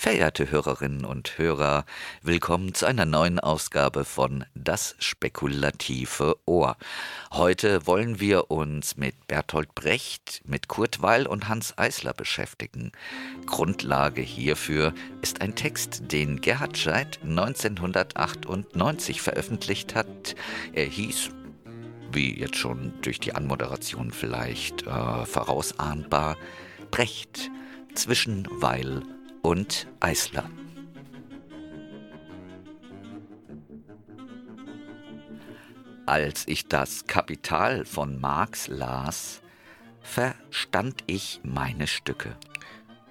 Verehrte Hörerinnen und Hörer, willkommen zu einer neuen Ausgabe von Das spekulative Ohr. Heute wollen wir uns mit Bertolt Brecht, mit Kurt Weil und Hans Eisler beschäftigen. Grundlage hierfür ist ein Text, den Gerhard Scheidt 1998 veröffentlicht hat. Er hieß wie jetzt schon durch die Anmoderation vielleicht äh, vorausahnbar, Brecht zwischen Weil und Eisler. Als ich das Kapital von Marx las, verstand ich meine Stücke.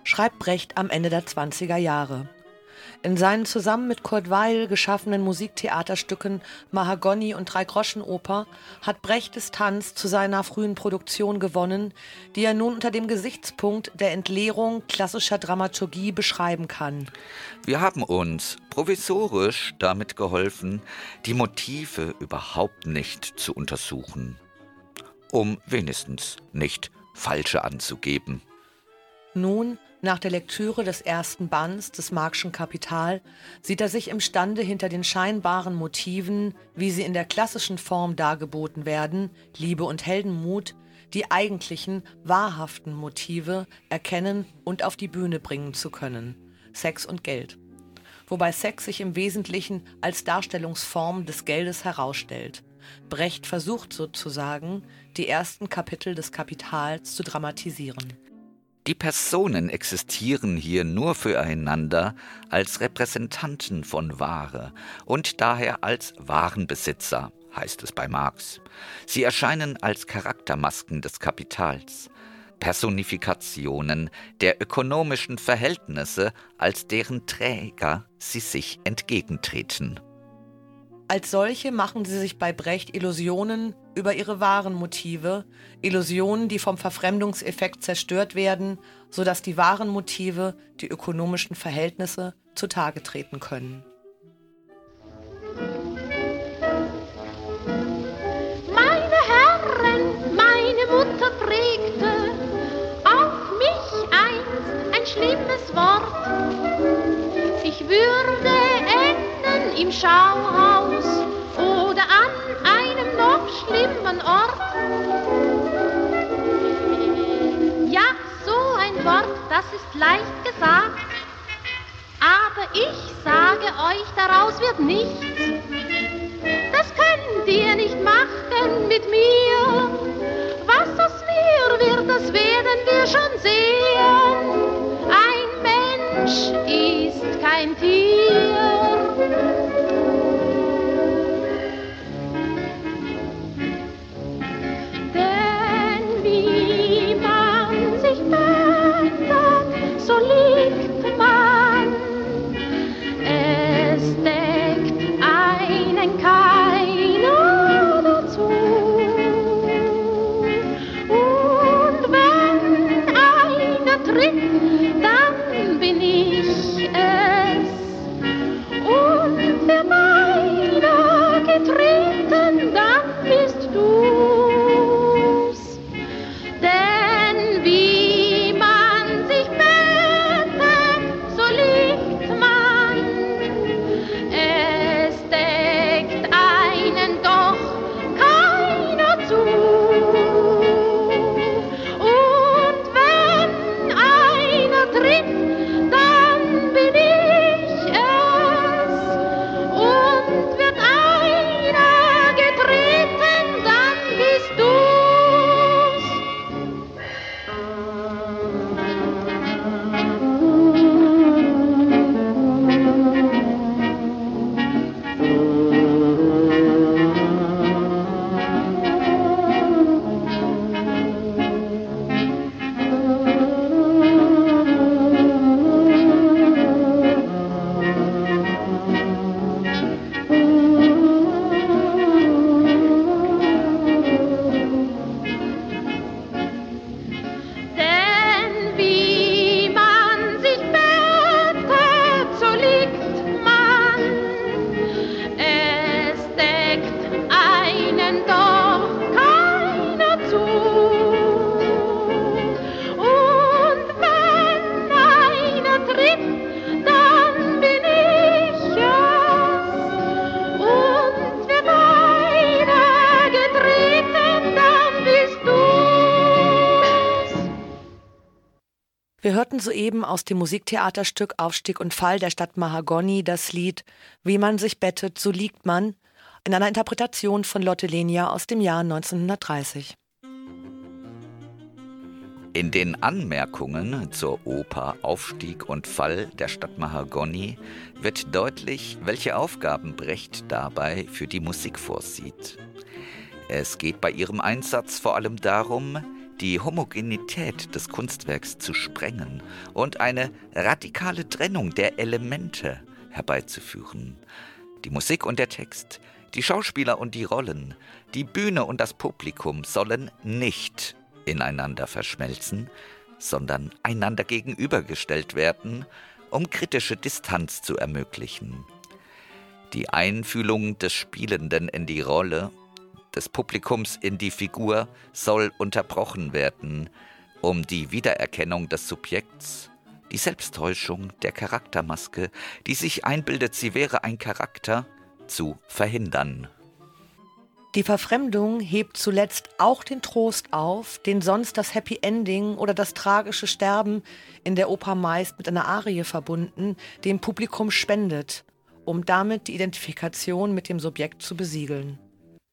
Schreibt Brecht am Ende der 20er Jahre. In seinen zusammen mit Kurt Weil geschaffenen Musiktheaterstücken Mahagoni und Dreigroschenoper hat Brecht Distanz zu seiner frühen Produktion gewonnen, die er nun unter dem Gesichtspunkt der Entleerung klassischer Dramaturgie beschreiben kann. Wir haben uns provisorisch damit geholfen, die Motive überhaupt nicht zu untersuchen, um wenigstens nicht falsche anzugeben. Nun nach der Lektüre des ersten Bands des Marxischen Kapital sieht er sich imstande, hinter den scheinbaren Motiven, wie sie in der klassischen Form dargeboten werden, Liebe und Heldenmut, die eigentlichen, wahrhaften Motive erkennen und auf die Bühne bringen zu können: Sex und Geld. Wobei Sex sich im Wesentlichen als Darstellungsform des Geldes herausstellt. Brecht versucht sozusagen, die ersten Kapitel des Kapitals zu dramatisieren. Die Personen existieren hier nur füreinander als Repräsentanten von Ware und daher als Warenbesitzer, heißt es bei Marx. Sie erscheinen als Charaktermasken des Kapitals, Personifikationen der ökonomischen Verhältnisse, als deren Träger sie sich entgegentreten. Als solche machen sie sich bei Brecht Illusionen über ihre wahren Motive, Illusionen, die vom Verfremdungseffekt zerstört werden, sodass die wahren Motive, die ökonomischen Verhältnisse, zutage treten können. Meine Herren, meine Mutter prägte auf mich einst ein schlimmes Wort. Ich würde im Schauhaus oder an einem noch schlimmen Ort. Ja, so ein Wort, das ist leicht gesagt, aber ich sage euch, daraus wird nichts. Das könnt ihr nicht machen mit mir. Was aus mir wird, das werden wir schon sehen. Ein Mensch ist kein Tier. Soeben aus dem Musiktheaterstück Aufstieg und Fall der Stadt Mahagoni das Lied Wie man sich bettet, so liegt man in einer Interpretation von Lotte Lenia aus dem Jahr 1930. In den Anmerkungen zur Oper Aufstieg und Fall der Stadt Mahagoni wird deutlich, welche Aufgaben Brecht dabei für die Musik vorsieht. Es geht bei ihrem Einsatz vor allem darum, die Homogenität des Kunstwerks zu sprengen und eine radikale Trennung der Elemente herbeizuführen. Die Musik und der Text, die Schauspieler und die Rollen, die Bühne und das Publikum sollen nicht ineinander verschmelzen, sondern einander gegenübergestellt werden, um kritische Distanz zu ermöglichen. Die Einfühlung des Spielenden in die Rolle, des Publikums in die Figur soll unterbrochen werden, um die Wiedererkennung des Subjekts, die Selbsttäuschung der Charaktermaske, die sich einbildet, sie wäre ein Charakter, zu verhindern. Die Verfremdung hebt zuletzt auch den Trost auf, den sonst das Happy Ending oder das tragische Sterben in der Oper meist mit einer Arie verbunden, dem Publikum spendet, um damit die Identifikation mit dem Subjekt zu besiegeln.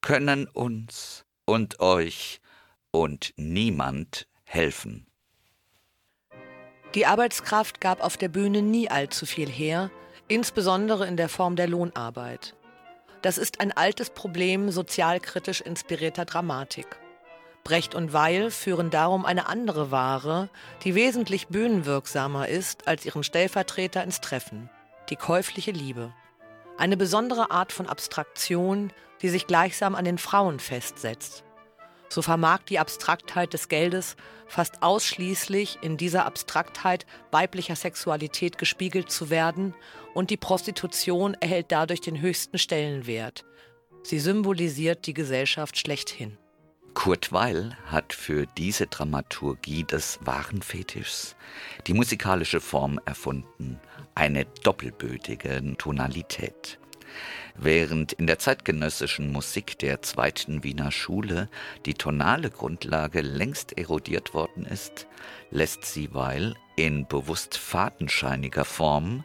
Können uns und euch und niemand helfen. Die Arbeitskraft gab auf der Bühne nie allzu viel her, insbesondere in der Form der Lohnarbeit. Das ist ein altes Problem sozialkritisch inspirierter Dramatik. Brecht und Weil führen darum eine andere Ware, die wesentlich bühnenwirksamer ist als ihren Stellvertreter ins Treffen, die käufliche Liebe. Eine besondere Art von Abstraktion, die sich gleichsam an den Frauen festsetzt. So vermag die Abstraktheit des Geldes fast ausschließlich in dieser Abstraktheit weiblicher Sexualität gespiegelt zu werden und die Prostitution erhält dadurch den höchsten Stellenwert. Sie symbolisiert die Gesellschaft schlechthin. Kurt Weil hat für diese Dramaturgie des wahren Fetischs die musikalische Form erfunden, eine doppelbödige Tonalität. Während in der zeitgenössischen Musik der zweiten Wiener Schule die tonale Grundlage längst erodiert worden ist, lässt sie Weil in bewusst fadenscheiniger Form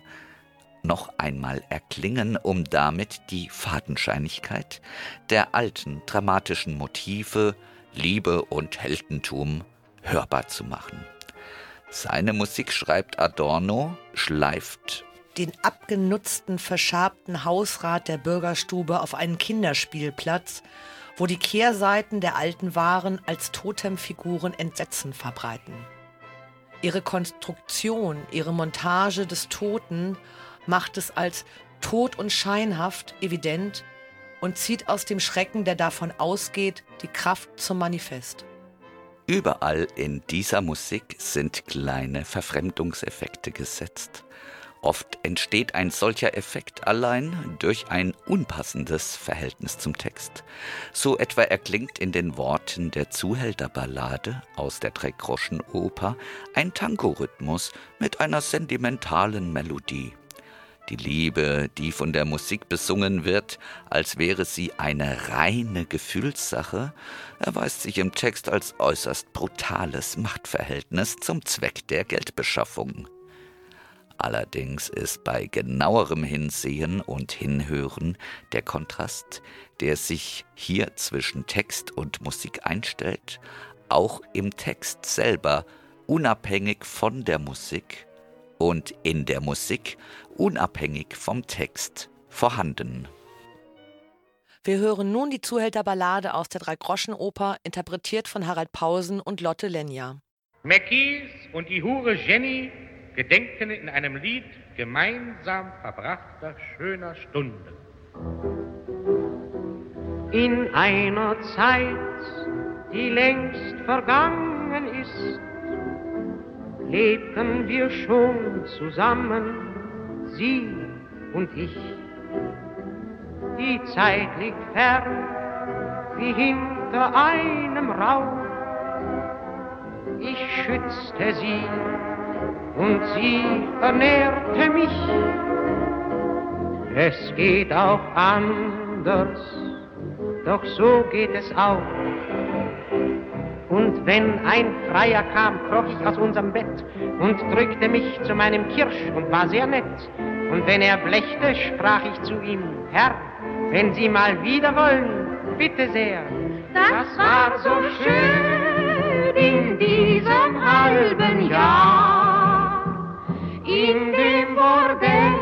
noch einmal erklingen, um damit die Fadenscheinigkeit der alten dramatischen Motive Liebe und Heldentum hörbar zu machen. Seine Musik schreibt Adorno, schleift den abgenutzten, verschabten Hausrat der Bürgerstube auf einen Kinderspielplatz, wo die Kehrseiten der alten Waren als Totemfiguren Entsetzen verbreiten. Ihre Konstruktion, ihre Montage des Toten macht es als tot und scheinhaft evident und zieht aus dem Schrecken, der davon ausgeht, die Kraft zum Manifest. Überall in dieser Musik sind kleine Verfremdungseffekte gesetzt. Oft entsteht ein solcher Effekt allein durch ein unpassendes Verhältnis zum Text. So etwa erklingt in den Worten der Zuhälterballade aus der Dreigroschenoper ein Tango-Rhythmus mit einer sentimentalen Melodie. Die Liebe, die von der Musik besungen wird, als wäre sie eine reine Gefühlssache, erweist sich im Text als äußerst brutales Machtverhältnis zum Zweck der Geldbeschaffung. Allerdings ist bei genauerem Hinsehen und Hinhören der Kontrast, der sich hier zwischen Text und Musik einstellt, auch im Text selber unabhängig von der Musik und in der Musik unabhängig vom Text vorhanden. Wir hören nun die Zuhälterballade aus der Dreigroschenoper, interpretiert von Harald Pausen und Lotte Lenja. Mackies und die Hure Jenny gedenken in einem Lied gemeinsam verbrachter schöner Stunden. In einer Zeit, die längst vergangen ist, lebten wir schon zusammen, sie und ich. Die Zeit liegt fern, wie hinter einem Rauch. Ich schützte sie und sie ernährte mich. Es geht auch anders, doch so geht es auch. Und wenn ein Freier kam, kroch ich aus unserem Bett und drückte mich zu meinem Kirsch und war sehr nett. Und wenn er blechte, sprach ich zu ihm, Herr, wenn Sie mal wieder wollen, bitte sehr. Das, das war so schön in diesem halben Jahr, in dem Bordell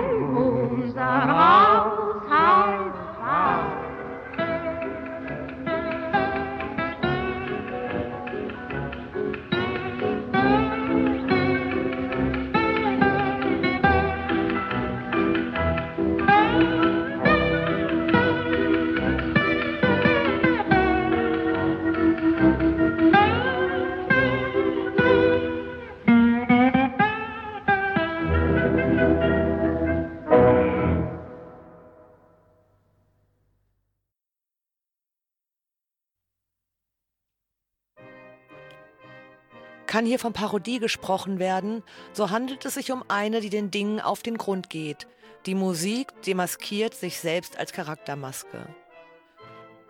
Kann hier von Parodie gesprochen werden, so handelt es sich um eine, die den Dingen auf den Grund geht. Die Musik demaskiert sich selbst als Charaktermaske.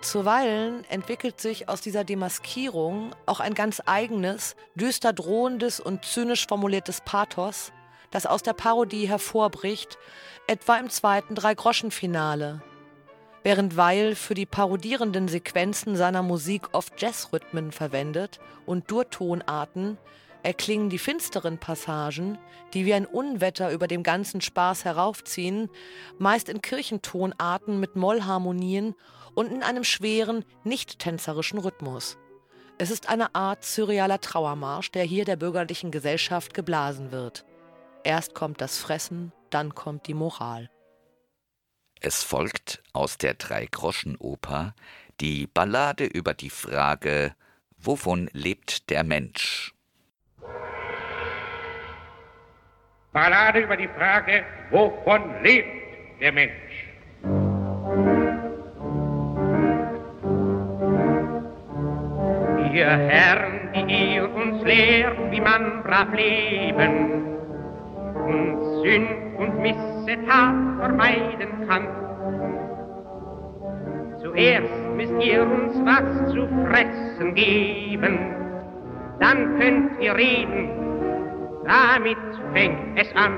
Zuweilen entwickelt sich aus dieser Demaskierung auch ein ganz eigenes, düster drohendes und zynisch formuliertes Pathos, das aus der Parodie hervorbricht, etwa im zweiten Drei-Groschen-Finale. Während Weil für die parodierenden Sequenzen seiner Musik oft Jazzrhythmen verwendet und Durtonarten, erklingen die finsteren Passagen, die wie ein Unwetter über dem ganzen Spaß heraufziehen, meist in Kirchentonarten mit Mollharmonien und in einem schweren, nicht tänzerischen Rhythmus. Es ist eine Art surrealer Trauermarsch, der hier der bürgerlichen Gesellschaft geblasen wird. Erst kommt das Fressen, dann kommt die Moral. Es folgt aus der Dreigroschenoper die Ballade über die Frage, wovon lebt der Mensch? Ballade über die Frage, wovon lebt der Mensch? Ihr Herren, die ihr uns lehrt, wie man brav leben und Sünd und Missetat vermeiden kann. Zuerst müsst ihr uns was zu fressen geben, dann könnt ihr reden, damit fängt es an.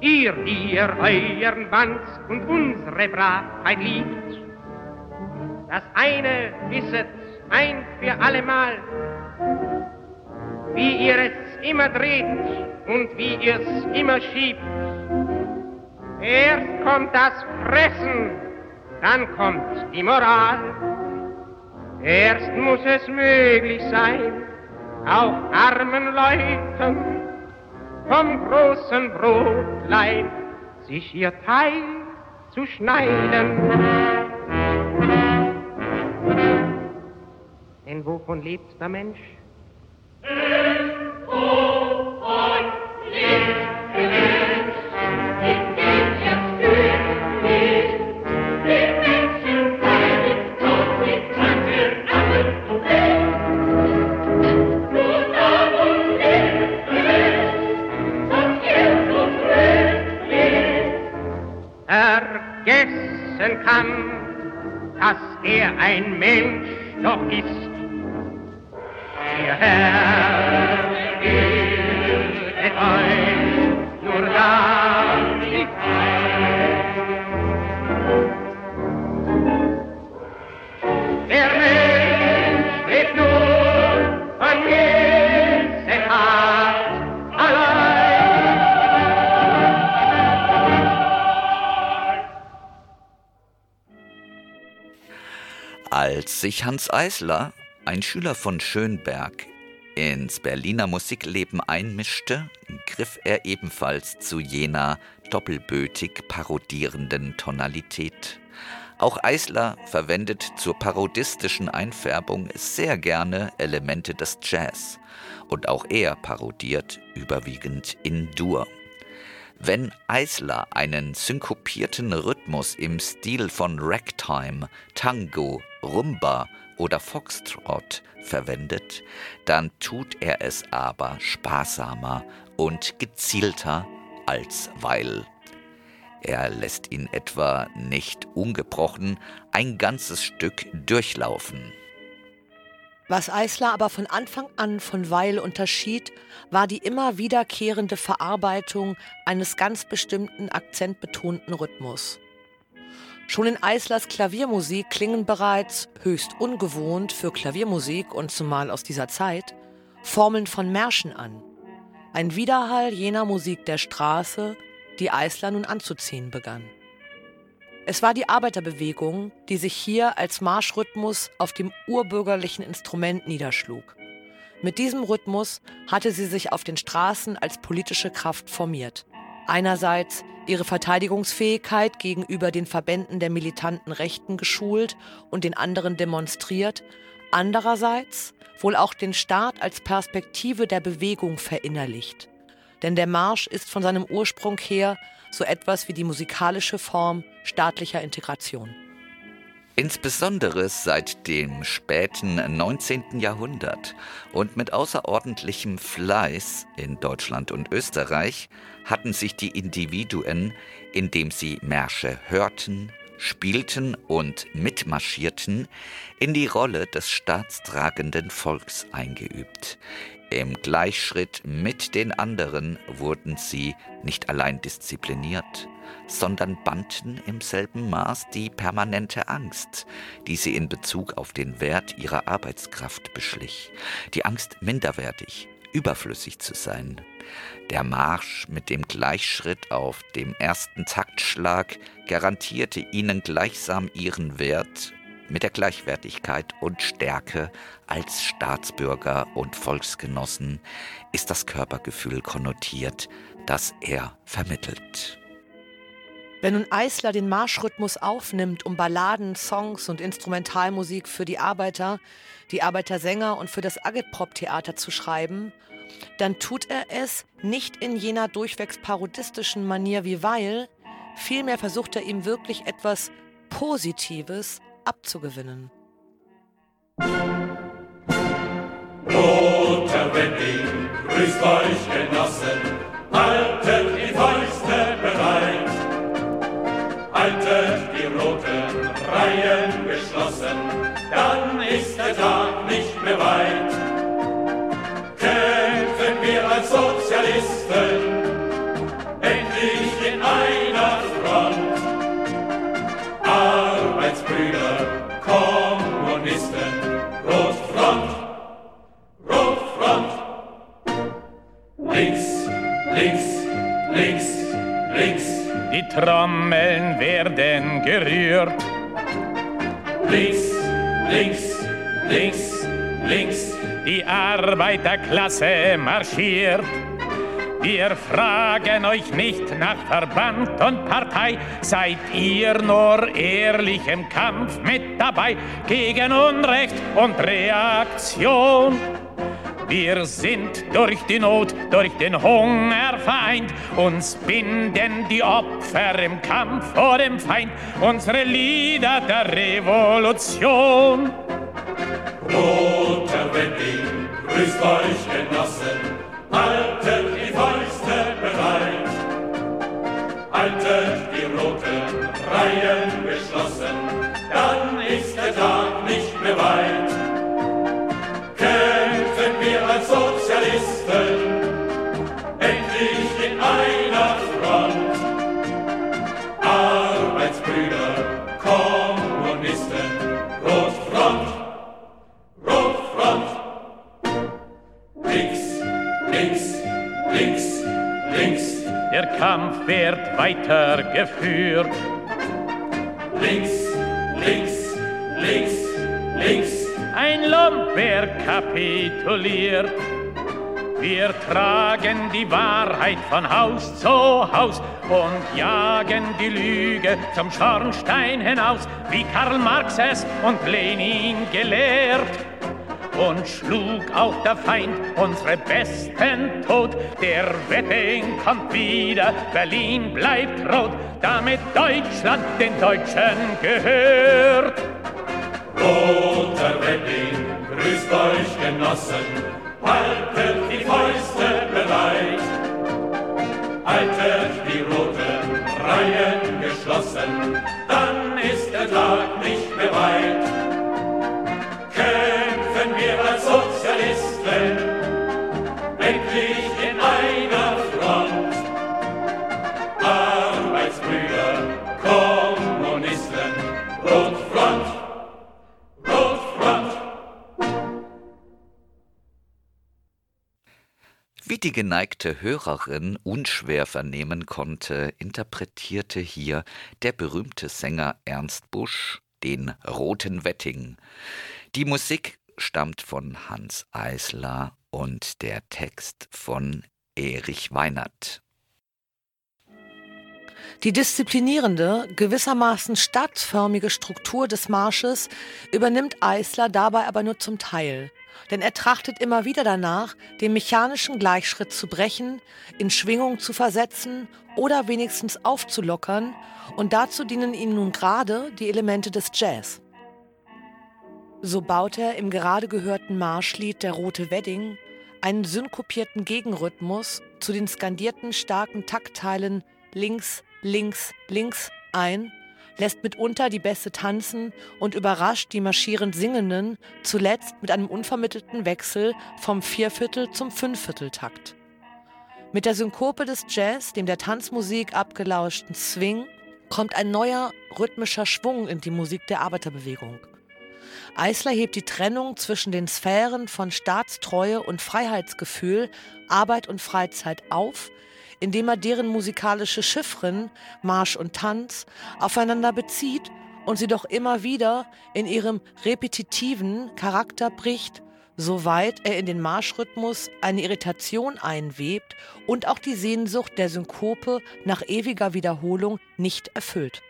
Ihr, die ihr euren Band und unsere Bravheit liebt, das eine wisset ein für allemal, wie ihr es immer dreht und wie ihr es immer schiebt. Erst kommt das Fressen, dann kommt die Moral. Erst muss es möglich sein, auch armen Leuten vom großen Brotlein sich ihr Teil zu schneiden. Denn wovon lebt der Mensch? Dass er ein Mensch doch ist. Ihr Herr Als sich Hans Eisler, ein Schüler von Schönberg, ins Berliner Musikleben einmischte, griff er ebenfalls zu jener doppelbötig parodierenden Tonalität. Auch Eisler verwendet zur parodistischen Einfärbung sehr gerne Elemente des Jazz und auch er parodiert überwiegend in Dur. Wenn Eisler einen synkopierten Rhythmus im Stil von Ragtime, Tango, Rumba oder Foxtrot verwendet, dann tut er es aber sparsamer und gezielter als Weil. Er lässt ihn etwa nicht ungebrochen ein ganzes Stück durchlaufen. Was Eisler aber von Anfang an von Weil unterschied, war die immer wiederkehrende Verarbeitung eines ganz bestimmten akzentbetonten Rhythmus. Schon in Eislers Klaviermusik klingen bereits, höchst ungewohnt für Klaviermusik und zumal aus dieser Zeit, Formeln von Märschen an. Ein Widerhall jener Musik der Straße, die Eisler nun anzuziehen begann. Es war die Arbeiterbewegung, die sich hier als Marschrhythmus auf dem urbürgerlichen Instrument niederschlug. Mit diesem Rhythmus hatte sie sich auf den Straßen als politische Kraft formiert. Einerseits ihre Verteidigungsfähigkeit gegenüber den Verbänden der militanten Rechten geschult und den anderen demonstriert, andererseits wohl auch den Staat als Perspektive der Bewegung verinnerlicht. Denn der Marsch ist von seinem Ursprung her so etwas wie die musikalische Form staatlicher Integration. Insbesondere seit dem späten 19. Jahrhundert und mit außerordentlichem Fleiß in Deutschland und Österreich hatten sich die Individuen, indem sie Märsche hörten, spielten und mitmarschierten, in die Rolle des staatstragenden Volks eingeübt, im Gleichschritt mit den anderen wurden sie nicht allein diszipliniert, sondern bannten im selben Maß die permanente Angst, die sie in Bezug auf den Wert ihrer Arbeitskraft beschlich, die Angst minderwertig, überflüssig zu sein. Der Marsch mit dem Gleichschritt auf dem ersten Taktschlag garantierte ihnen gleichsam ihren Wert mit der Gleichwertigkeit und Stärke als Staatsbürger und Volksgenossen ist das Körpergefühl konnotiert, das er vermittelt. Wenn nun Eisler den Marschrhythmus aufnimmt, um Balladen, Songs und Instrumentalmusik für die Arbeiter, die Arbeitersänger und für das Agitprop-Theater zu schreiben, dann tut er es nicht in jener durchwegs parodistischen Manier wie Weil, vielmehr versucht er ihm wirklich etwas Positives abzugewinnen. Roter Wedding, grüßt euch Genossen, haltet Die Trommeln werden gerührt. Links, links, links, links. Die Arbeiterklasse marschiert. Wir fragen euch nicht nach Verband und Partei, seid ihr nur ehrlich im Kampf mit dabei gegen Unrecht und Reaktion? Wir sind durch die Not, durch den Hunger vereint, uns binden die Opfer im Kampf vor dem Feind, unsere Lieder der Revolution. Roter Wedding, grüßt euch Genossen, haltet die Fäuste bereit. Haltet die roten Reihen geschlossen, weitergeführt. links, links, links, links. Ein Lumpenberg kapituliert. Wir tragen die Wahrheit von Haus zu Haus und jagen die Lüge zum Schornstein hinaus, wie Karl Marx es und Lenin gelehrt. Und schlug auch der Feind unsere Besten tot. Der Wedding kommt wieder, Berlin bleibt rot, damit Deutschland den Deutschen gehört. Roter Wedding, grüßt euch Genossen, haltet die Fäuste bereit. Haltet die roten Reihen geschlossen, Wie die geneigte Hörerin unschwer vernehmen konnte, interpretierte hier der berühmte Sänger Ernst Busch den Roten Wetting. Die Musik stammt von Hans Eisler und der Text von Erich Weinert. Die disziplinierende, gewissermaßen staatsförmige Struktur des Marsches übernimmt Eisler dabei aber nur zum Teil denn er trachtet immer wieder danach, den mechanischen Gleichschritt zu brechen, in Schwingung zu versetzen oder wenigstens aufzulockern, und dazu dienen ihm nun gerade die Elemente des Jazz. So baut er im gerade gehörten Marschlied Der rote Wedding einen synkopierten Gegenrhythmus zu den skandierten starken Taktteilen links, links, links ein lässt mitunter die Bässe tanzen und überrascht die marschierend Singenden, zuletzt mit einem unvermittelten Wechsel vom Vierviertel zum Fünfvierteltakt. Mit der Synkope des Jazz, dem der Tanzmusik abgelauschten Swing, kommt ein neuer rhythmischer Schwung in die Musik der Arbeiterbewegung. Eisler hebt die Trennung zwischen den Sphären von Staatstreue und Freiheitsgefühl, Arbeit und Freizeit auf, indem er deren musikalische Chiffren, Marsch und Tanz, aufeinander bezieht und sie doch immer wieder in ihrem repetitiven Charakter bricht, soweit er in den Marschrhythmus eine Irritation einwebt und auch die Sehnsucht der Synkope nach ewiger Wiederholung nicht erfüllt.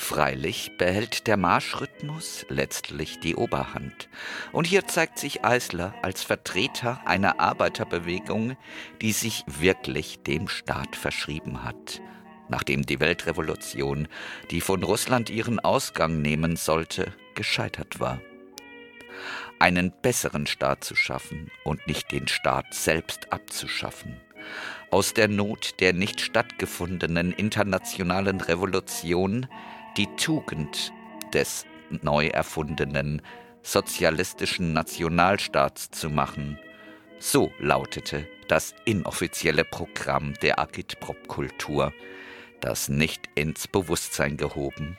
Freilich behält der Marschrhythmus letztlich die Oberhand. Und hier zeigt sich Eisler als Vertreter einer Arbeiterbewegung, die sich wirklich dem Staat verschrieben hat. Nachdem die Weltrevolution, die von Russland ihren Ausgang nehmen sollte, gescheitert war. Einen besseren Staat zu schaffen und nicht den Staat selbst abzuschaffen aus der Not der nicht stattgefundenen internationalen Revolution die Tugend des neu erfundenen sozialistischen Nationalstaats zu machen. So lautete das inoffizielle Programm der Agitprop-Kultur, das nicht ins Bewusstsein gehoben,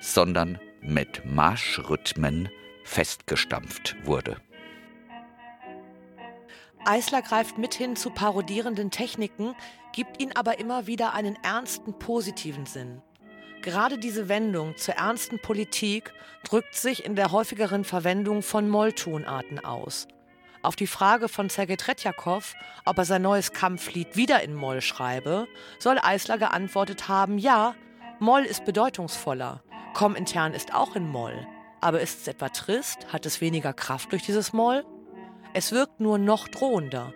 sondern mit Marschrhythmen festgestampft wurde. Eisler greift mithin zu parodierenden Techniken, gibt ihnen aber immer wieder einen ernsten positiven Sinn. Gerade diese Wendung zur ernsten Politik drückt sich in der häufigeren Verwendung von Molltonarten aus. Auf die Frage von Sergei Tretjakow, ob er sein neues Kampflied wieder in Moll schreibe, soll Eisler geantwortet haben, ja, Moll ist bedeutungsvoller, Komintern ist auch in Moll. Aber ist es etwa trist? Hat es weniger Kraft durch dieses Moll? Es wirkt nur noch drohender.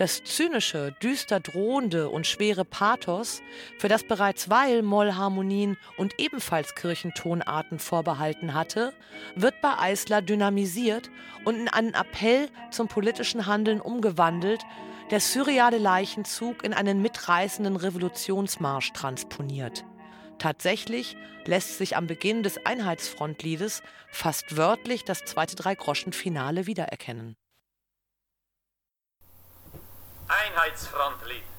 Das zynische, düster drohende und schwere Pathos, für das bereits Weil Mollharmonien und ebenfalls Kirchentonarten vorbehalten hatte, wird bei Eisler dynamisiert und in einen Appell zum politischen Handeln umgewandelt, der surreale Leichenzug in einen mitreißenden Revolutionsmarsch transponiert. Tatsächlich lässt sich am Beginn des Einheitsfrontliedes fast wörtlich das zweite Drei-Groschen-Finale wiedererkennen. Einheitsfrontlied. Und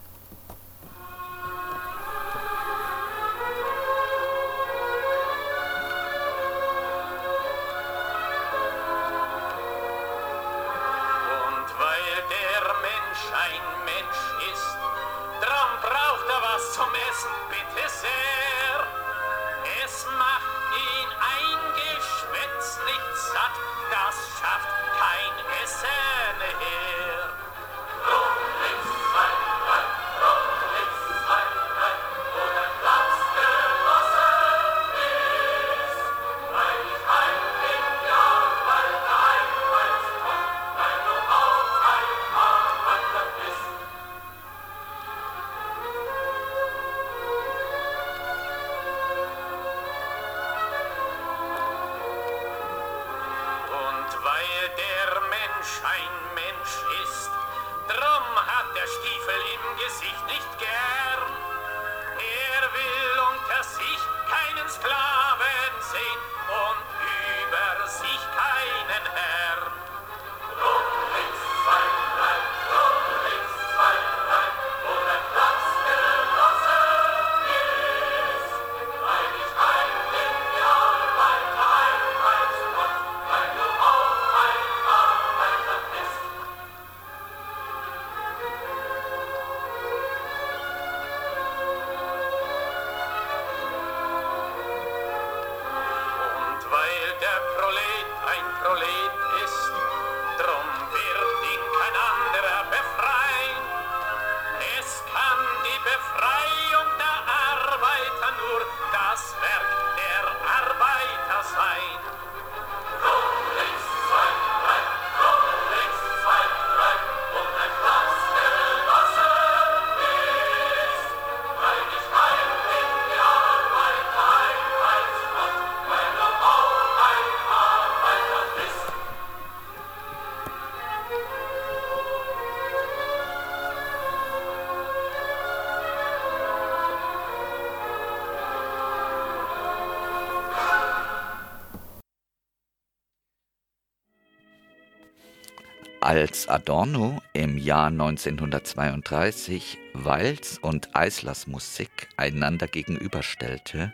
Als Adorno im Jahr 1932 Walz und Eislers Musik einander gegenüberstellte,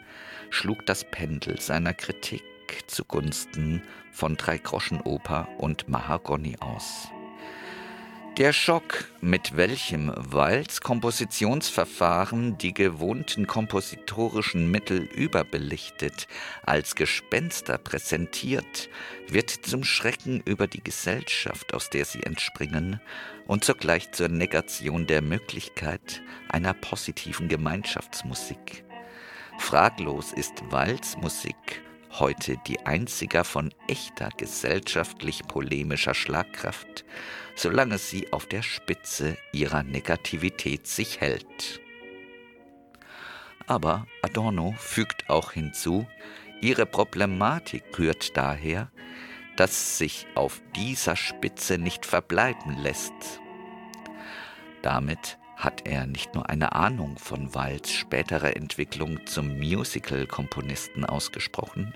schlug das Pendel seiner Kritik zugunsten von Dreigroschenoper und Mahagoni aus. Der Schock, mit welchem Walz Kompositionsverfahren die gewohnten kompositorischen Mittel überbelichtet, als Gespenster präsentiert, wird zum Schrecken über die Gesellschaft, aus der sie entspringen, und zugleich zur Negation der Möglichkeit einer positiven Gemeinschaftsmusik. Fraglos ist Walzmusik heute die einzige von echter gesellschaftlich polemischer Schlagkraft, solange sie auf der Spitze ihrer Negativität sich hält. Aber Adorno fügt auch hinzu, ihre Problematik rührt daher, dass sich auf dieser Spitze nicht verbleiben lässt. Damit hat er nicht nur eine Ahnung von Walds späterer Entwicklung zum Musical-Komponisten ausgesprochen,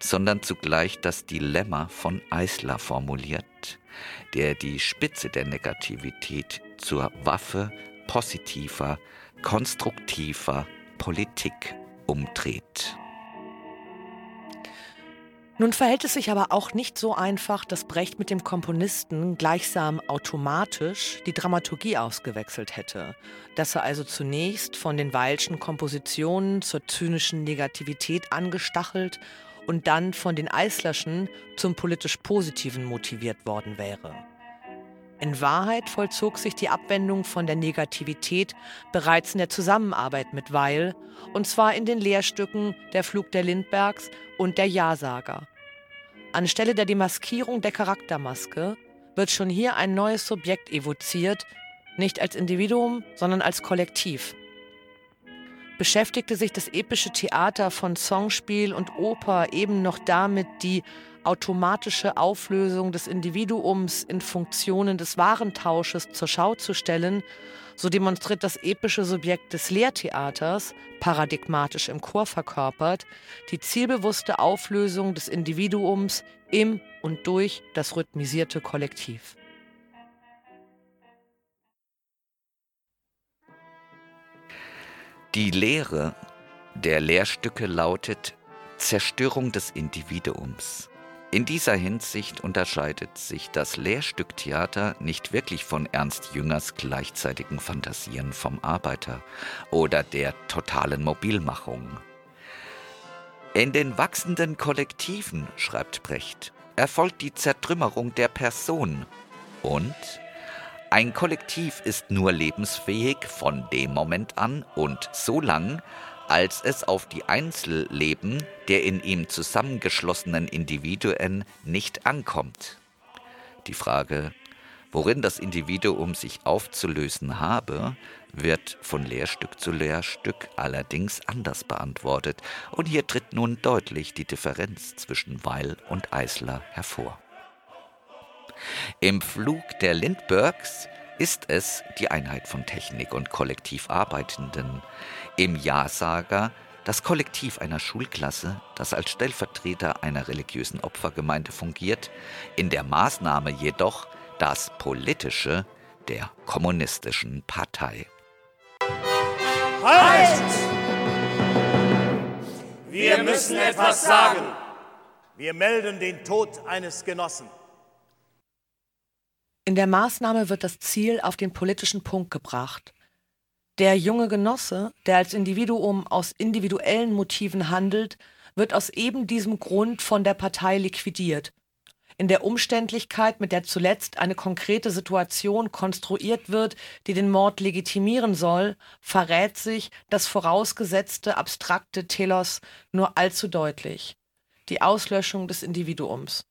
sondern zugleich das Dilemma von Eisler formuliert, der die Spitze der Negativität zur Waffe positiver, konstruktiver Politik umdreht. Nun verhält es sich aber auch nicht so einfach, dass Brecht mit dem Komponisten gleichsam automatisch die Dramaturgie ausgewechselt hätte, dass er also zunächst von den Weilschen Kompositionen zur zynischen Negativität angestachelt und dann von den Eislerschen zum politisch Positiven motiviert worden wäre. In Wahrheit vollzog sich die Abwendung von der Negativität bereits in der Zusammenarbeit mit Weil, und zwar in den Lehrstücken Der Flug der Lindbergs und Der Ja-Sager. Anstelle der Demaskierung der Charaktermaske wird schon hier ein neues Subjekt evoziert, nicht als Individuum, sondern als Kollektiv. Beschäftigte sich das epische Theater von Songspiel und Oper eben noch damit, die automatische Auflösung des Individuums in Funktionen des Warentausches zur Schau zu stellen, so demonstriert das epische Subjekt des Lehrtheaters, paradigmatisch im Chor verkörpert, die zielbewusste Auflösung des Individuums im und durch das rhythmisierte Kollektiv. Die Lehre der Lehrstücke lautet Zerstörung des Individuums. In dieser Hinsicht unterscheidet sich das Lehrstücktheater nicht wirklich von Ernst Jüngers gleichzeitigen Fantasien vom Arbeiter oder der totalen Mobilmachung. In den wachsenden Kollektiven, schreibt Brecht, erfolgt die Zertrümmerung der Person und ein Kollektiv ist nur lebensfähig von dem Moment an und so lang, als es auf die Einzelleben der in ihm zusammengeschlossenen Individuen nicht ankommt. Die Frage, worin das Individuum sich aufzulösen habe, wird von Lehrstück zu Lehrstück allerdings anders beantwortet, und hier tritt nun deutlich die Differenz zwischen Weil und Eisler hervor. Im Flug der Lindberghs ist es die Einheit von Technik und kollektiv Arbeitenden. Im Ja-Sager das Kollektiv einer Schulklasse, das als Stellvertreter einer religiösen Opfergemeinde fungiert, in der Maßnahme jedoch das Politische der kommunistischen Partei. Halt! Wir müssen etwas sagen. Wir melden den Tod eines Genossen. In der Maßnahme wird das Ziel auf den politischen Punkt gebracht. Der junge Genosse, der als Individuum aus individuellen Motiven handelt, wird aus eben diesem Grund von der Partei liquidiert. In der Umständlichkeit, mit der zuletzt eine konkrete Situation konstruiert wird, die den Mord legitimieren soll, verrät sich das vorausgesetzte abstrakte Telos nur allzu deutlich. Die Auslöschung des Individuums.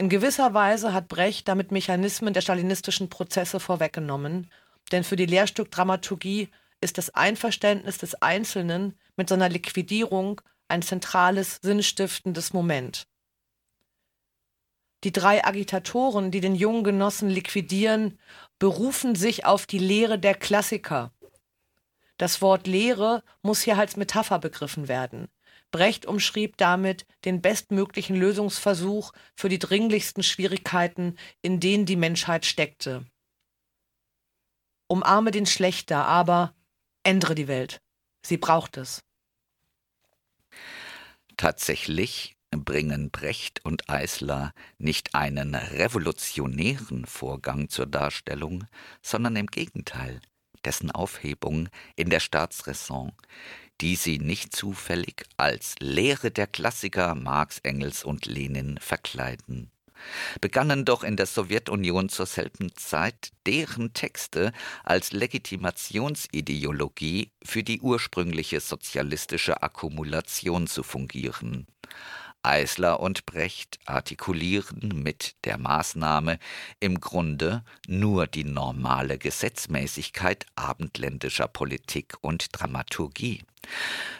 In gewisser Weise hat Brecht damit Mechanismen der stalinistischen Prozesse vorweggenommen, denn für die Lehrstückdramaturgie ist das Einverständnis des Einzelnen mit seiner Liquidierung ein zentrales, sinnstiftendes Moment. Die drei Agitatoren, die den jungen Genossen liquidieren, berufen sich auf die Lehre der Klassiker. Das Wort Lehre muss hier als Metapher begriffen werden. Brecht umschrieb damit den bestmöglichen Lösungsversuch für die dringlichsten Schwierigkeiten, in denen die Menschheit steckte. Umarme den Schlechter, aber ändere die Welt. Sie braucht es. Tatsächlich bringen Brecht und Eisler nicht einen revolutionären Vorgang zur Darstellung, sondern im Gegenteil dessen Aufhebung in der Staatsräson, die sie nicht zufällig als Lehre der Klassiker Marx, Engels und Lenin verkleiden. Begannen doch in der Sowjetunion zur selben Zeit deren Texte als Legitimationsideologie für die ursprüngliche sozialistische Akkumulation zu fungieren. Eisler und Brecht artikulieren mit der Maßnahme im Grunde nur die normale Gesetzmäßigkeit abendländischer Politik und Dramaturgie.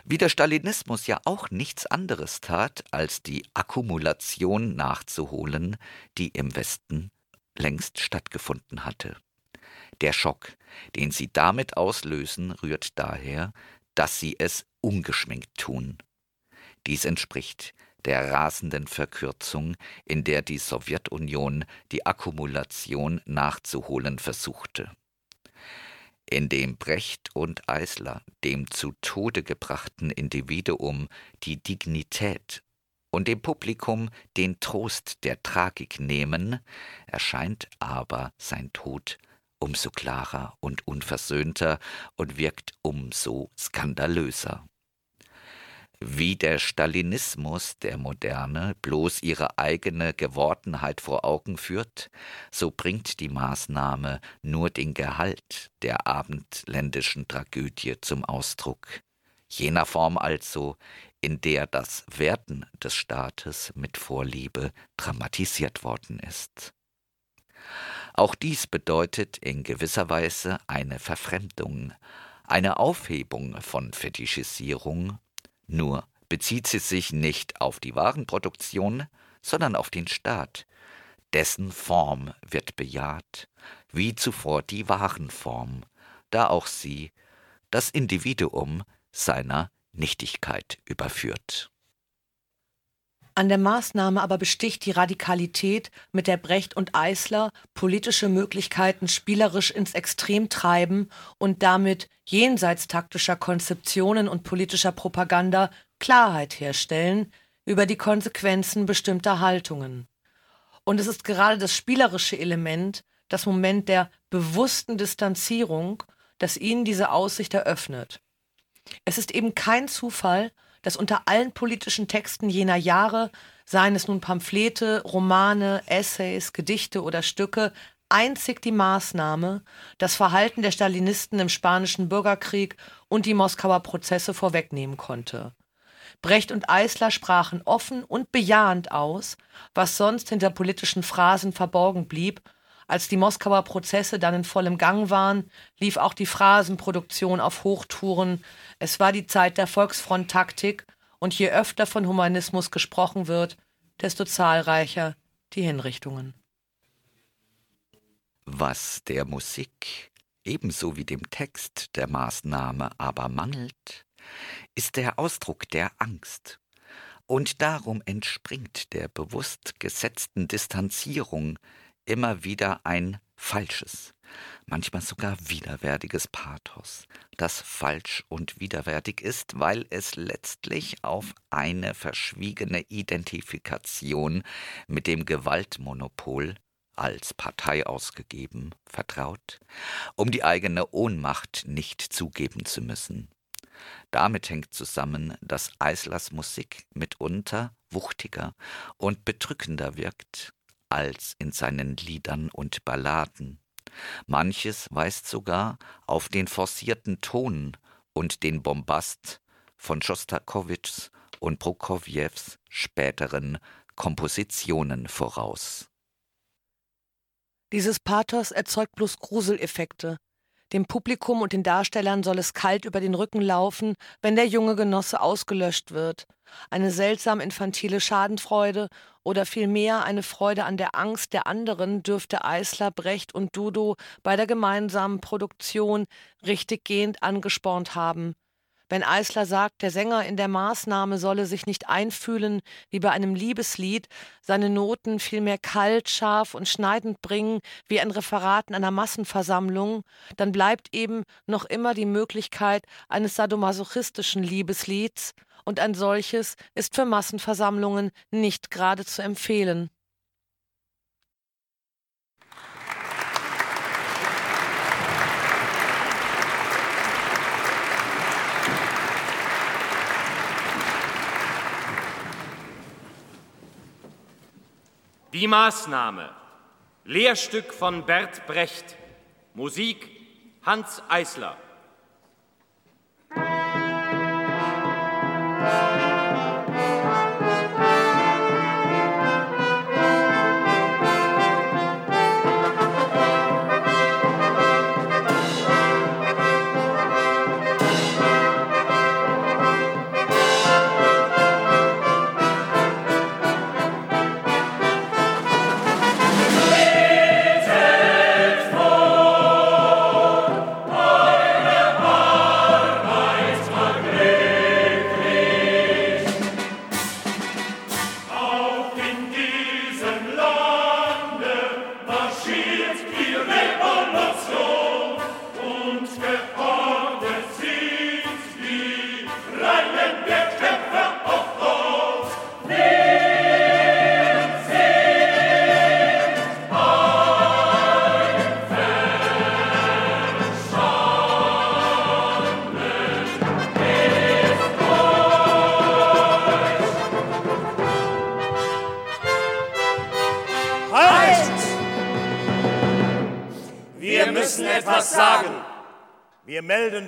Wie der Stalinismus ja auch nichts anderes tat, als die Akkumulation nachzuholen, die im Westen längst stattgefunden hatte. Der Schock, den sie damit auslösen, rührt daher, dass sie es ungeschminkt tun. Dies entspricht der rasenden Verkürzung, in der die Sowjetunion die Akkumulation nachzuholen versuchte. Indem Brecht und Eisler dem zu Tode gebrachten Individuum die Dignität und dem Publikum den Trost der Tragik nehmen, erscheint aber sein Tod umso klarer und unversöhnter und wirkt umso skandalöser wie der Stalinismus der Moderne bloß ihre eigene Gewordenheit vor Augen führt, so bringt die Maßnahme nur den Gehalt der abendländischen Tragödie zum Ausdruck, jener Form also, in der das Werden des Staates mit Vorliebe dramatisiert worden ist. Auch dies bedeutet in gewisser Weise eine Verfremdung, eine Aufhebung von Fetischisierung nur bezieht sie sich nicht auf die Warenproduktion, sondern auf den Staat. Dessen Form wird bejaht, wie zuvor die Warenform, da auch sie das Individuum seiner Nichtigkeit überführt. An der Maßnahme aber besticht die Radikalität, mit der Brecht und Eisler politische Möglichkeiten spielerisch ins Extrem treiben und damit jenseits taktischer Konzeptionen und politischer Propaganda Klarheit herstellen über die Konsequenzen bestimmter Haltungen. Und es ist gerade das spielerische Element, das Moment der bewussten Distanzierung, das ihnen diese Aussicht eröffnet. Es ist eben kein Zufall, dass unter allen politischen Texten jener Jahre, seien es nun Pamphlete, Romane, Essays, Gedichte oder Stücke, einzig die Maßnahme, das Verhalten der Stalinisten im spanischen Bürgerkrieg und die Moskauer Prozesse vorwegnehmen konnte. Brecht und Eisler sprachen offen und bejahend aus, was sonst hinter politischen Phrasen verborgen blieb. Als die Moskauer Prozesse dann in vollem Gang waren, lief auch die Phrasenproduktion auf Hochtouren. Es war die Zeit der Volksfront-Taktik und je öfter von Humanismus gesprochen wird, desto zahlreicher die Hinrichtungen. Was der Musik ebenso wie dem Text der Maßnahme aber mangelt, ist der Ausdruck der Angst. Und darum entspringt der bewusst gesetzten Distanzierung immer wieder ein falsches, manchmal sogar widerwärtiges Pathos, das falsch und widerwärtig ist, weil es letztlich auf eine verschwiegene Identifikation mit dem Gewaltmonopol als Partei ausgegeben vertraut, um die eigene Ohnmacht nicht zugeben zu müssen. Damit hängt zusammen, dass Eislers Musik mitunter wuchtiger und bedrückender wirkt als in seinen Liedern und Balladen. Manches weist sogar auf den forcierten Ton und den Bombast von Schostakowitschs und Prokofjews späteren Kompositionen voraus. Dieses Pathos erzeugt bloß Gruseleffekte. Dem Publikum und den Darstellern soll es kalt über den Rücken laufen, wenn der junge Genosse ausgelöscht wird. Eine seltsam infantile Schadenfreude oder vielmehr eine Freude an der Angst der anderen dürfte Eisler, Brecht und Dudo bei der gemeinsamen Produktion richtiggehend angespornt haben. Wenn Eisler sagt, der Sänger in der Maßnahme solle sich nicht einfühlen wie bei einem Liebeslied, seine Noten vielmehr kalt, scharf und schneidend bringen wie ein Referat in einer Massenversammlung, dann bleibt eben noch immer die Möglichkeit eines sadomasochistischen Liebeslieds, und ein solches ist für Massenversammlungen nicht gerade zu empfehlen. Die Maßnahme. Lehrstück von Bert Brecht. Musik Hans Eisler. Auch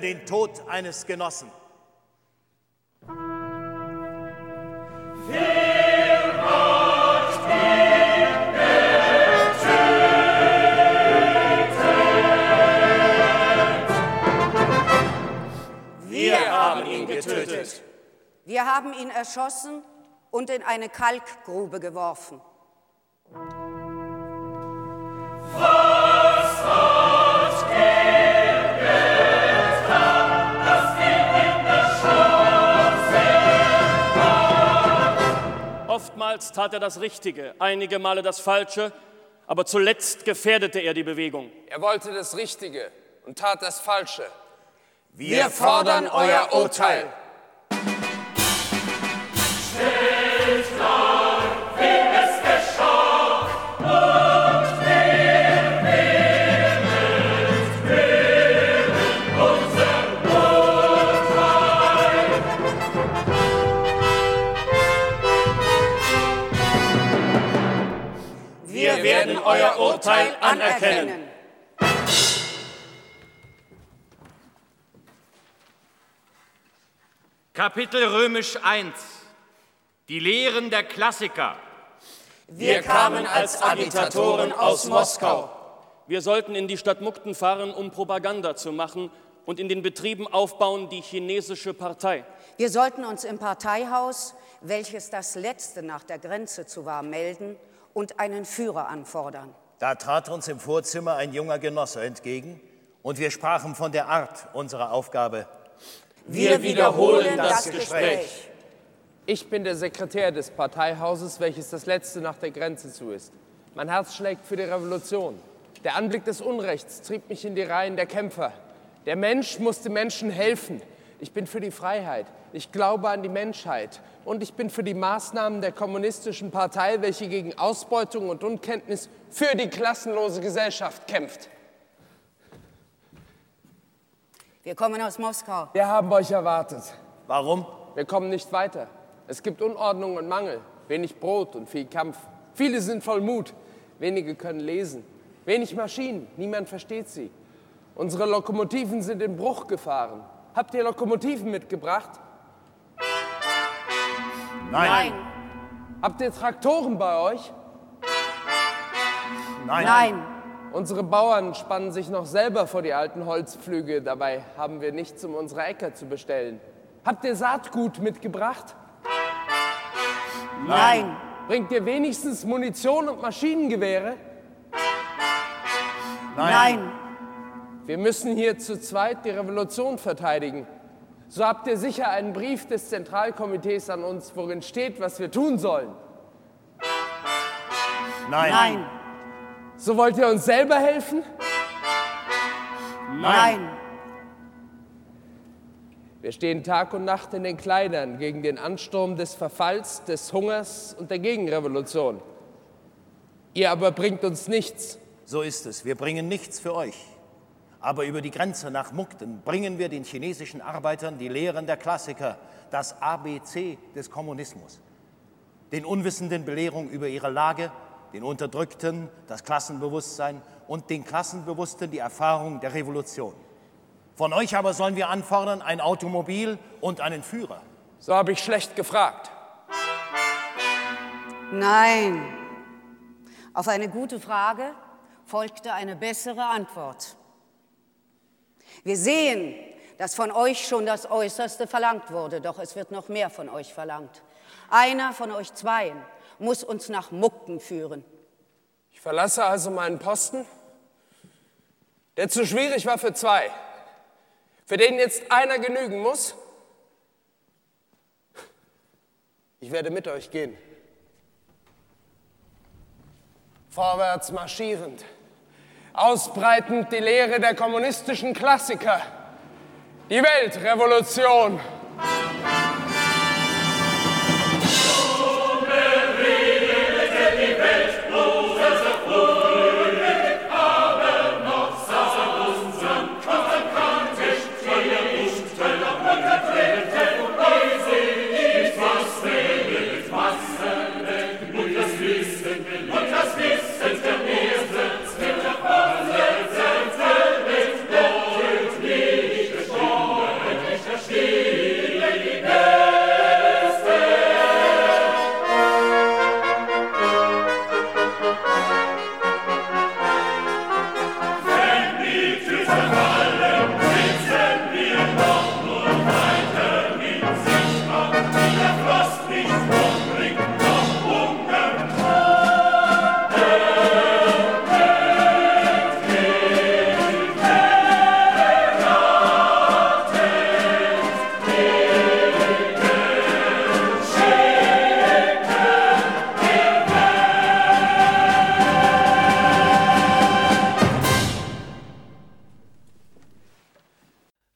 den Tod eines Genossen. Wir haben ihn getötet. Wir haben ihn erschossen und in eine Kalkgrube geworfen. Oftmals tat er das Richtige, einige Male das Falsche, aber zuletzt gefährdete er die Bewegung. Er wollte das Richtige und tat das Falsche. Wir fordern euer Urteil. Wir euer Urteil anerkennen. Kapitel Römisch 1. Die Lehren der Klassiker. Wir kamen als Agitatoren aus Moskau. Wir sollten in die Stadt Mukden fahren, um Propaganda zu machen und in den Betrieben aufbauen die chinesische Partei. Wir sollten uns im Parteihaus, welches das letzte nach der Grenze zu war, melden und einen Führer anfordern. Da trat uns im Vorzimmer ein junger Genosse entgegen und wir sprachen von der Art unserer Aufgabe. Wir wiederholen das Gespräch. Ich bin der Sekretär des Parteihauses, welches das letzte nach der Grenze zu ist. Mein Herz schlägt für die Revolution. Der Anblick des Unrechts trieb mich in die Reihen der Kämpfer. Der Mensch musste Menschen helfen. Ich bin für die Freiheit. Ich glaube an die Menschheit. Und ich bin für die Maßnahmen der kommunistischen Partei, welche gegen Ausbeutung und Unkenntnis für die klassenlose Gesellschaft kämpft. Wir kommen aus Moskau. Wir haben euch erwartet. Warum? Wir kommen nicht weiter. Es gibt Unordnung und Mangel, wenig Brot und viel Kampf. Viele sind voll Mut, wenige können lesen. Wenig Maschinen, niemand versteht sie. Unsere Lokomotiven sind in Bruch gefahren. Habt ihr Lokomotiven mitgebracht? Nein. Habt ihr Traktoren bei euch? Nein. Nein. Unsere Bauern spannen sich noch selber vor die alten Holzpflüge. Dabei haben wir nichts, um unsere Äcker zu bestellen. Habt ihr Saatgut mitgebracht? Nein. Bringt ihr wenigstens Munition und Maschinengewehre? Nein. Wir müssen hier zu zweit die Revolution verteidigen. So habt ihr sicher einen Brief des Zentralkomitees an uns, worin steht, was wir tun sollen. Nein. Nein. So wollt ihr uns selber helfen? Nein. Wir stehen Tag und Nacht in den Kleidern gegen den Ansturm des Verfalls, des Hungers und der Gegenrevolution. Ihr aber bringt uns nichts. So ist es. Wir bringen nichts für euch. Aber über die Grenze nach Mukden bringen wir den chinesischen Arbeitern die Lehren der Klassiker, das ABC des Kommunismus. Den Unwissenden Belehrung über ihre Lage, den Unterdrückten das Klassenbewusstsein und den Klassenbewussten die Erfahrung der Revolution. Von euch aber sollen wir anfordern ein Automobil und einen Führer. So habe ich schlecht gefragt. Nein. Auf eine gute Frage folgte eine bessere Antwort. Wir sehen, dass von euch schon das Äußerste verlangt wurde, doch es wird noch mehr von euch verlangt. Einer von euch zweien muss uns nach Muckten führen. Ich verlasse also meinen Posten, der zu schwierig war für zwei, für den jetzt einer genügen muss. Ich werde mit euch gehen. Vorwärts marschierend, ausbreitend die Lehre der kommunistischen Klassiker, die Weltrevolution.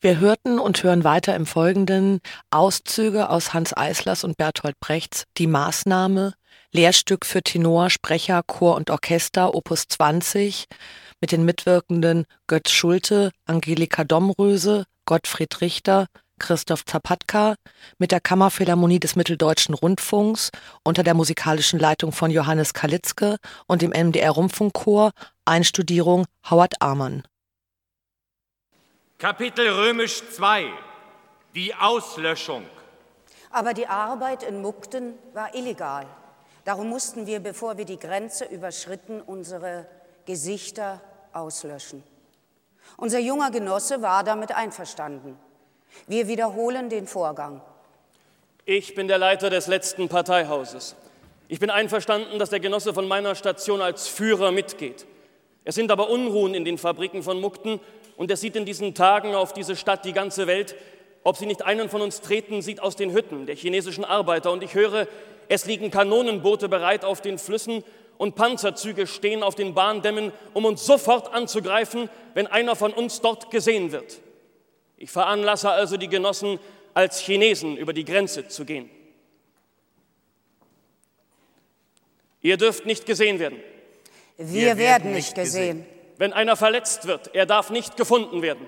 Wir hörten und hören weiter im Folgenden Auszüge aus Hans Eislers und Bertolt Brechts Die Maßnahme, Lehrstück für Tenor, Sprecher, Chor und Orchester, Opus 20, mit den Mitwirkenden Götz Schulte, Angelika Domröse, Gottfried Richter, Christoph Zapatka, mit der Kammerphilharmonie des Mitteldeutschen Rundfunks unter der musikalischen Leitung von Johannes Kalitzke und dem MDR Rundfunkchor, Einstudierung Howard Amann. Kapitel Römisch 2 Die Auslöschung. Aber die Arbeit in Mukden war illegal. Darum mussten wir, bevor wir die Grenze überschritten, unsere Gesichter auslöschen. Unser junger Genosse war damit einverstanden. Wir wiederholen den Vorgang. Ich bin der Leiter des letzten Parteihauses. Ich bin einverstanden, dass der Genosse von meiner Station als Führer mitgeht. Es sind aber Unruhen in den Fabriken von Mukden und er sieht in diesen Tagen auf diese Stadt die ganze Welt, ob sie nicht einen von uns treten sieht aus den Hütten der chinesischen Arbeiter. Und ich höre, es liegen Kanonenboote bereit auf den Flüssen und Panzerzüge stehen auf den Bahndämmen, um uns sofort anzugreifen, wenn einer von uns dort gesehen wird. Ich veranlasse also die Genossen, als Chinesen über die Grenze zu gehen. Ihr dürft nicht gesehen werden. Wir, Wir werden nicht gesehen. gesehen. Wenn einer verletzt wird, er darf nicht gefunden werden.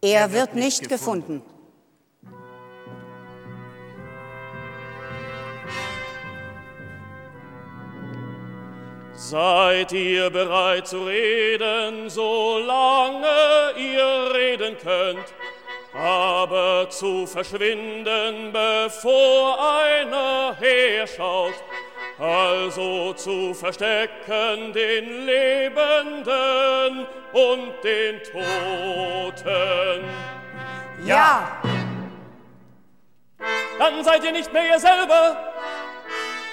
Er, er wird, nicht, nicht gefunden. gefunden. Seid ihr bereit zu reden, solange ihr reden könnt, aber zu verschwinden, bevor einer herschaut, also zu verstecken den Lebenden und den Toten. Ja! Dann seid ihr nicht mehr ihr selber.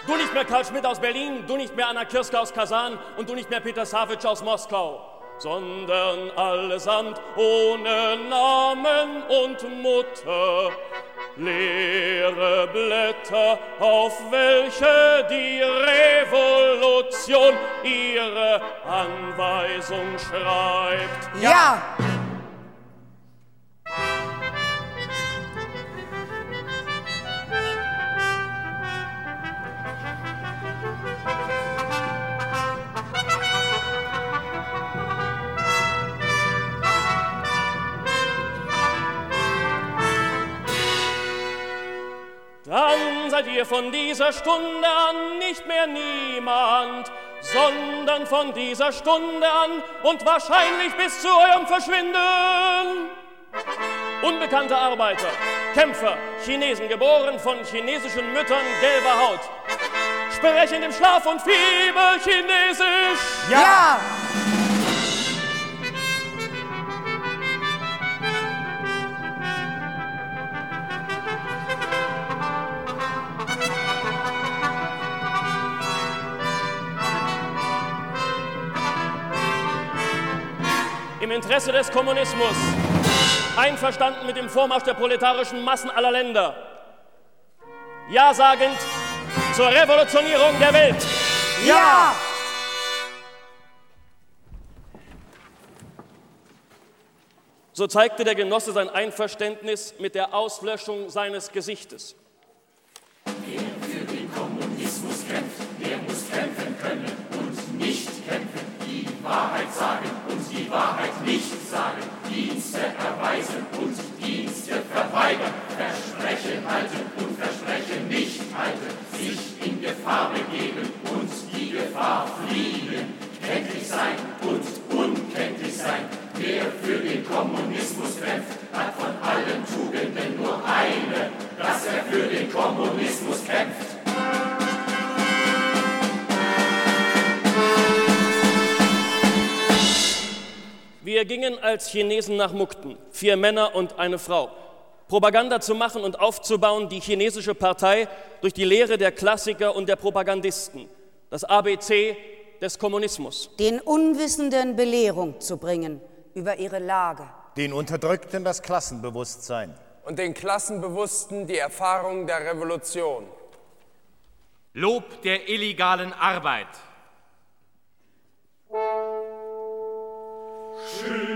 Du nicht mehr Karl Schmidt aus Berlin, du nicht mehr Anna Kirske aus Kasan und du nicht mehr Peter Savitsch aus Moskau. Sondern allesamt ohne Namen und Mutter. Leere Blätter, auf welche die Revolution ihre Anweisung schreibt. Ja! Dann seid ihr von dieser Stunde an nicht mehr niemand, sondern von dieser Stunde an und wahrscheinlich bis zu eurem Verschwinden. Unbekannte Arbeiter, Kämpfer, Chinesen, geboren von chinesischen Müttern gelber Haut, sprechen im Schlaf und Fieber Chinesisch. Ja! Im Interesse des Kommunismus, einverstanden mit dem Vormarsch der proletarischen Massen aller Länder, Ja sagend zur Revolutionierung der Welt. Ja! So zeigte der Genosse sein Einverständnis mit der Auslöschung seines Gesichtes. Wer für den Kommunismus kämpft, der muss kämpfen können und nicht kämpfen. Die Wahrheit sagen Wahrheit nicht sagen. Dienste erweisen und Dienste verweigern. Versprechen halten und Versprechen nicht halten. Sich in Gefahr begeben und die Gefahr fliehen. Kenntlich sein und unkenntlich sein. Wer für den Kommunismus kämpft, hat von allen Tugenden nur eine, dass er für den Kommunismus kämpft. Wir gingen als Chinesen nach Mukden, vier Männer und eine Frau. Propaganda zu machen und aufzubauen, die chinesische Partei durch die Lehre der Klassiker und der Propagandisten, das ABC des Kommunismus. Den Unwissenden Belehrung zu bringen über ihre Lage. Den Unterdrückten das Klassenbewusstsein. Und den Klassenbewussten die Erfahrung der Revolution. Lob der illegalen Arbeit. Schön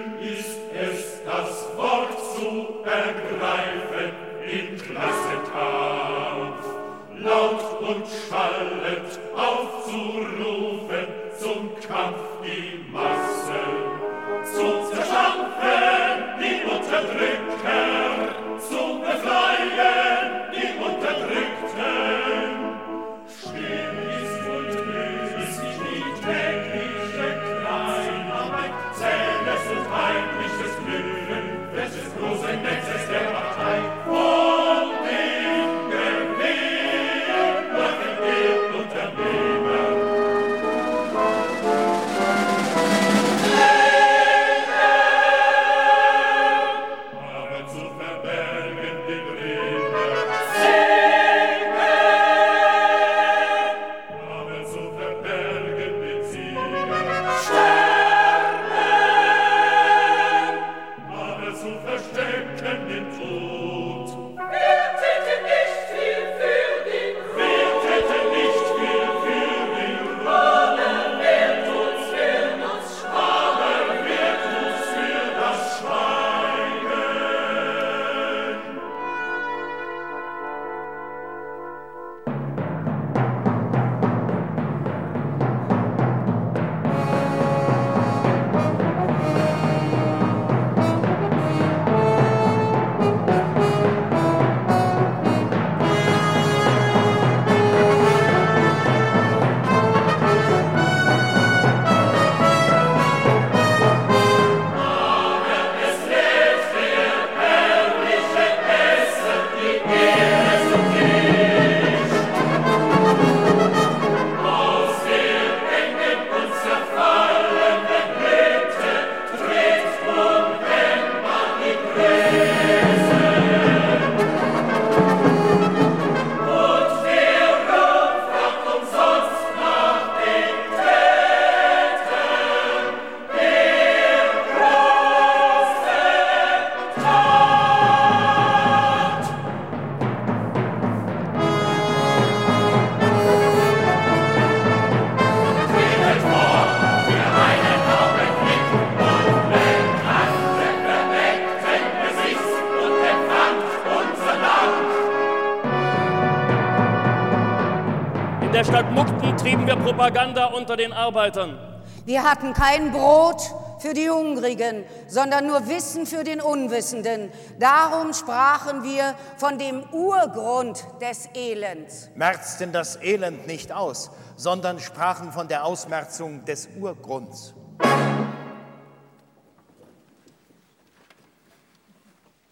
unter den Arbeitern. Wir hatten kein Brot für die Hungrigen, sondern nur Wissen für den Unwissenden. Darum sprachen wir von dem Urgrund des Elends. Merzten das Elend nicht aus, sondern sprachen von der Ausmerzung des Urgrunds.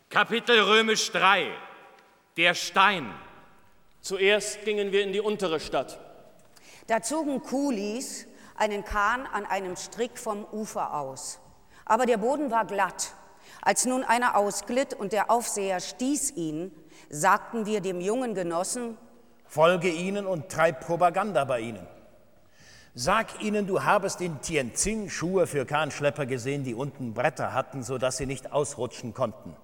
Kapitel Römisch 3. Der Stein. Zuerst gingen wir in die untere Stadt. Da zogen Kulis einen Kahn an einem Strick vom Ufer aus. Aber der Boden war glatt. Als nun einer ausglitt und der Aufseher stieß ihn, sagten wir dem jungen Genossen, Folge ihnen und treib Propaganda bei ihnen. Sag ihnen, du habest in Tianjin Schuhe für Kahnschlepper gesehen, die unten Bretter hatten, sodass sie nicht ausrutschen konnten.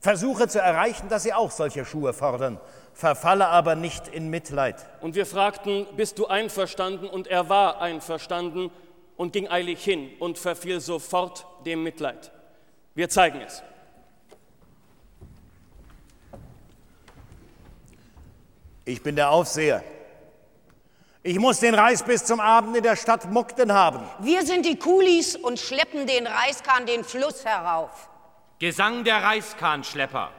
Versuche zu erreichen, dass sie auch solche Schuhe fordern, verfalle aber nicht in Mitleid. Und wir fragten, bist du einverstanden? Und er war einverstanden und ging eilig hin und verfiel sofort dem Mitleid. Wir zeigen es. Ich bin der Aufseher. Ich muss den Reis bis zum Abend in der Stadt Mukden haben. wir sind die Kulis und schleppen den Reiskahn den Fluss herauf. Gesang der Reiskahnschlepper.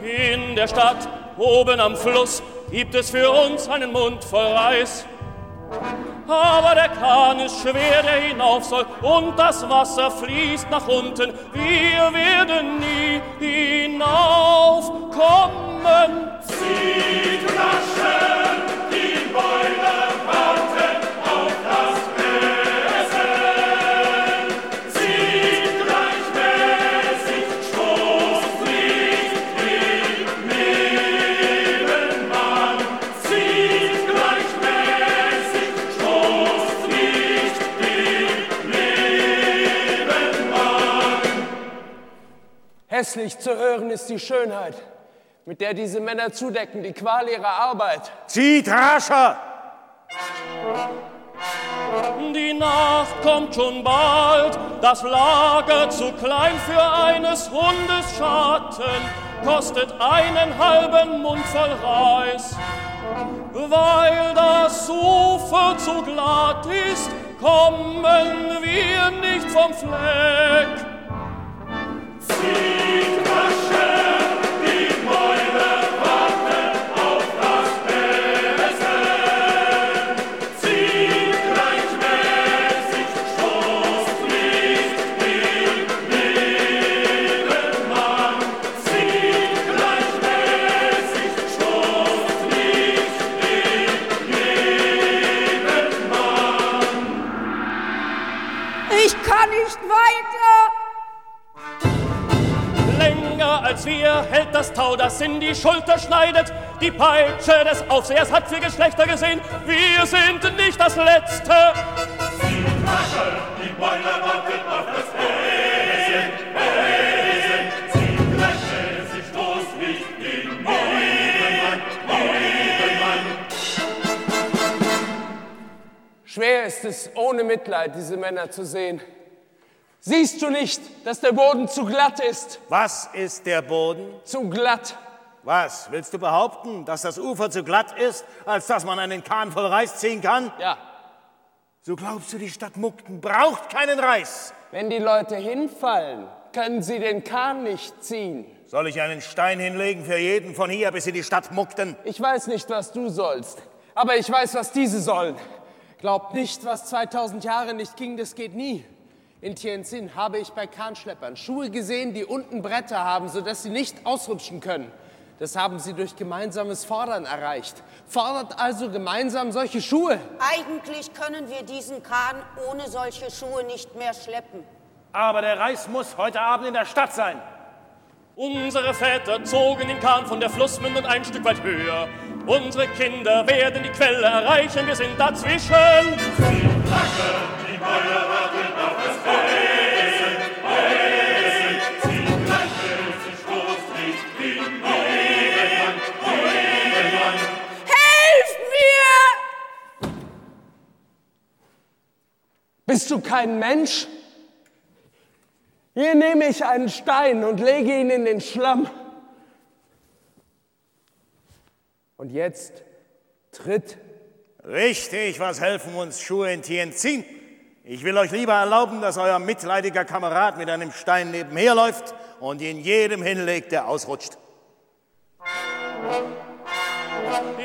In der Stadt, oben am Fluss, gibt es für uns einen Mund voll Reis. Aber der Kahn ist schwer, der hinauf soll, und das Wasser fließt nach unten. Wir werden nie hinaufkommen. Zieht raschen die Beule Hässlich zu hören ist die Schönheit, mit der diese Männer zudecken, die Qual ihrer Arbeit. Zieht rascher! Die Nacht kommt schon bald, das Lager zu klein für eines Hundes Schatten, kostet einen halben Mund voll Reis. Weil das Ufer zu glatt ist, kommen wir nicht vom Fleck. Zieht in die Schulter schneidet. Die Peitsche des Aufsehers hat vier Geschlechter gesehen. Wir sind nicht das Letzte. Zieht raschen, die Beule warten auf das. Schwer ist es, ohne Mitleid diese Männer zu sehen. Siehst du nicht, dass der Boden zu glatt ist? Was ist der Boden? Zu glatt. Was? Willst du behaupten, dass das Ufer zu glatt ist, als dass man einen Kahn voll Reis ziehen kann? Ja. So glaubst du, die Stadt Mukden braucht keinen Reis? Wenn die Leute hinfallen, können sie den Kahn nicht ziehen. Soll ich einen Stein hinlegen für jeden von hier bis in die Stadt Mukden? Ich weiß nicht, was du sollst, aber ich weiß, was diese sollen. Glaubt nicht, was 2000 Jahre nicht ging, das geht nie. In Tianjin habe ich bei Kahnschleppern Schuhe gesehen, die unten Bretter haben, sodass sie nicht ausrutschen können. Das haben sie durch gemeinsames Fordern erreicht. Fordert also gemeinsam solche Schuhe. Eigentlich können wir diesen Kahn ohne solche Schuhe nicht mehr schleppen. Aber der Reis muss heute Abend in der Stadt sein. Unsere Väter zogen den Kahn von der Flussmündung ein Stück weit höher. Unsere Kinder werden die Quelle erreichen, wir sind dazwischen. Die Beule warten auf das Essen. Bist du kein Mensch? Hier nehme ich einen Stein und lege ihn in den Schlamm. Und jetzt tritt. Richtig, was helfen uns Schuhe in Tianjin? Ich will euch lieber erlauben, dass euer mitleidiger Kamerad mit einem Stein nebenher läuft und ihn jedem hinlegt, der ausrutscht.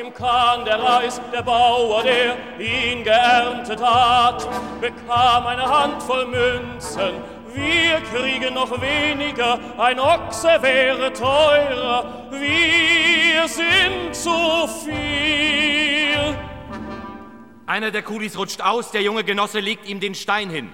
Im Kahn der Reis, der Bauer, der ihn geerntet hat, bekam eine Handvoll Münzen. Wir kriegen noch weniger, ein Ochse wäre teurer. Wir sind zu viel. Einer der Kulis rutscht aus, der junge Genosse legt ihm den Stein hin.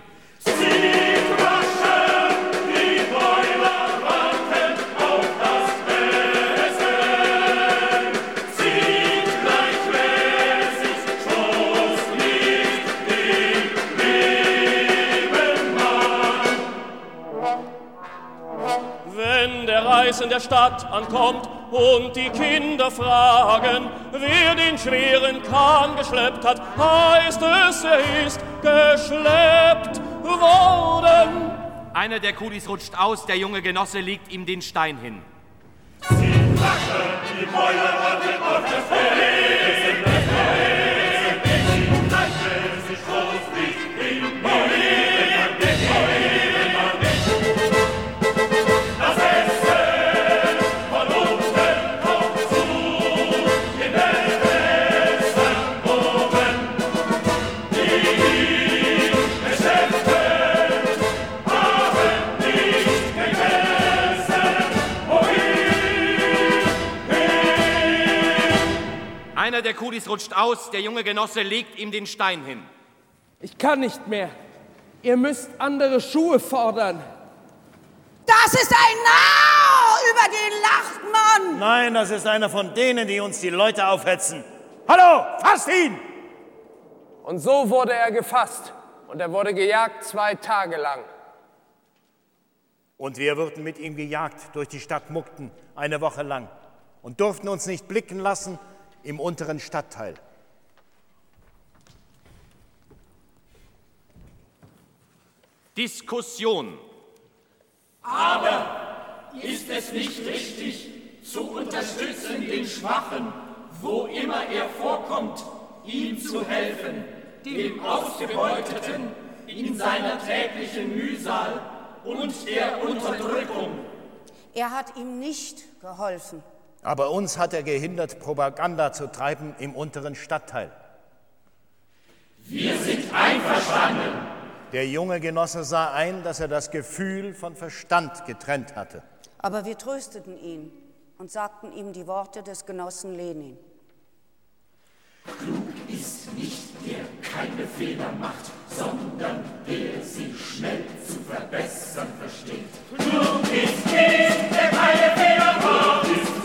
In der Stadt ankommt und die Kinder fragen, wer den schweren Kahn geschleppt hat, heißt es, er ist geschleppt worden. Einer der Kulis rutscht aus, der junge Genosse legt ihm den Stein hin. Die Mäuler warten auf das Feld. Der Kulis rutscht aus, der junge Genosse legt ihm den Stein hin. Ich kann nicht mehr. Ihr müsst andere Schuhe fordern. Das ist ein Narr, über den lacht man. Nein, das ist einer von denen, die uns die Leute aufhetzen. Hallo, fasst ihn! Und so wurde er gefasst. Und er wurde gejagt zwei Tage lang. Und wir wurden mit ihm gejagt durch die Stadt Mukten eine Woche lang und durften uns nicht blicken lassen im unteren Stadtteil. Diskussion. Aber ist es nicht richtig, zu unterstützen den Schwachen, wo immer er vorkommt, ihm zu helfen, dem Ausgebeuteten in seiner täglichen Mühsal und der Unterdrückung? Er hat ihm nicht geholfen. Aber uns hat er gehindert, Propaganda zu treiben im unteren Stadtteil. Wir sind einverstanden. Der junge Genosse sah ein, dass er das Gefühl von Verstand getrennt hatte. Aber wir trösteten ihn und sagten ihm die Worte des Genossen Lenin. Klug ist nicht, der, keine Fehler macht, sondern der sie schnell zu verbessern versteht. Klug ist der, der keine Fehler macht.